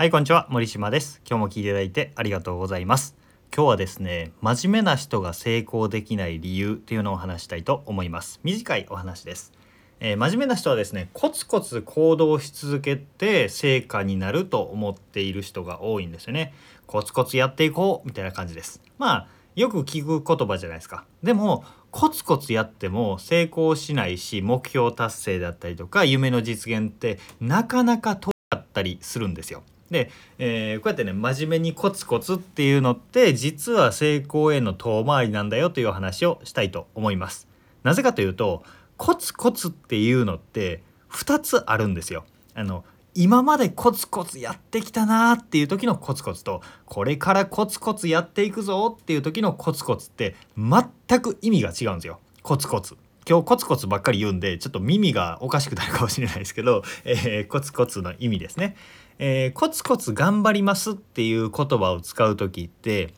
はいこんにちは。森島です。今日も聞いていただいてありがとうございます。今日はですね真面目な人が成功できない理由っていうのを話したいと思います。短いお話です。えー、真面目な人はですねコツコツ行動し続けて成果になると思っている人が多いんですよね。コツコツやっていこうみたいな感じです。まあよく聞く言葉じゃないですか。でもコツコツやっても成功しないし目標達成だったりとか夢の実現ってなかなか遠かったりするんですよ。で、えー、こうやってね真面目にコツコツっていうのって実は成功への遠回りなんだよという話をしたいと思います。なぜかというとコツコツっていうのって2つあるんですよ。あの今までコツコツやってきたなーっていう時のコツコツとこれからコツコツやっていくぞっていう時のコツコツって全く意味が違うんですよ。コツコツ。今日コツコツばっかり言うんでちょっと耳がおかしくなるかもしれないですけど、えー、コツコツの意味ですね。えー、コツコツ頑張りますっていう言葉を使う時って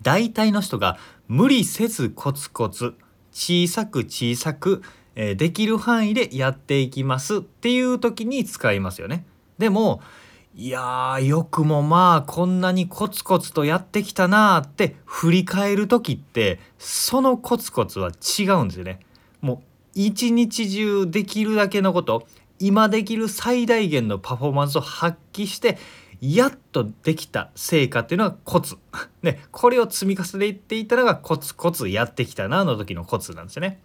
大体の人が無理せずコツコツ小さく小さく、えー、できる範囲でやっていきますっていう時に使いますよね。でもいやよくもまあこんなにコツコツとやってきたなーって振り返る時ってそのコツコツは違うんですよね。もう一日中できるだけのこと今できる最大限のパフォーマンスを発揮してやっとできた成果っていうのがコツ。ね、これを積み重ねていっていたのがコツコツやってきたなの時のコツなんですよね。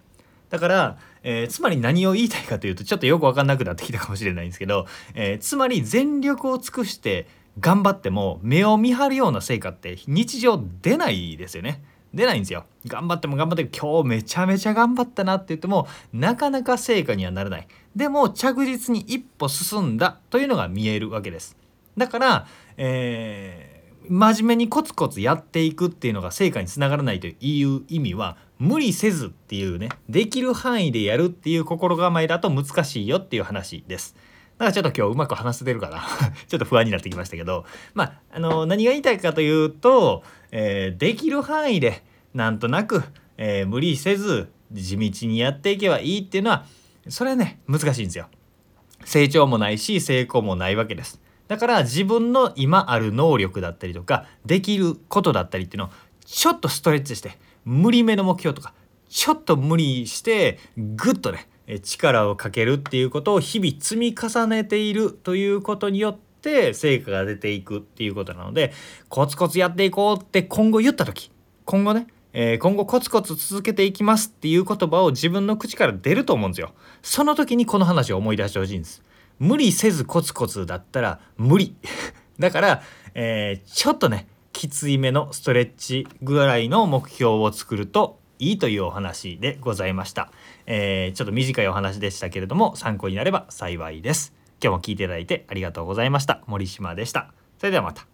だから、えー、つまり何を言いたいかというとちょっとよく分かんなくなってきたかもしれないんですけど、えー、つまり全力を尽くして頑張っても目を見張るような成果って日常出ないですよね。出ないんですよ。頑張っても頑張って今日めちゃめちゃ頑張ったなって言ってもなかなか成果にはならない。でも着実に一歩進んだというのが見えるわけです。だから、えー、真面目にコツコツやっていくっていうのが成果につながらないという意味は無理せずっていうねできる範囲でやるっていう心構えだと難しいよっていう話です。だかちょっと今日うまく話せてるかな ちょっと不安になってきましたけどまああの何が言いたいかというとえー、できる範囲でなんとなく、えー、無理せず地道にやっていけばいいっていうのはそれはね難しいんですよ。成長もないし成功もないわけです。だから自分の今ある能力だったりとかできることだったりっていうのをちょっとストレッチして無理めの目標とかちょっと無理してぐっとね力をかけるっていうことを日々積み重ねているということによって成果が出ていくっていうことなのでコツコツやっていこうって今後言った時今後ねえー、今後コツコツ続けていきますっていう言葉を自分の口から出ると思うんですよ。その時にこの話を思い出してほしいんです。無理せずコツコツだったら無理。だから、えー、ちょっとね、きついめのストレッチぐらいの目標を作るといいというお話でございました。えー、ちょっと短いお話でしたけれども参考になれば幸いです。今日も聞いていただいてありがとうございました。森島でした。それではまた。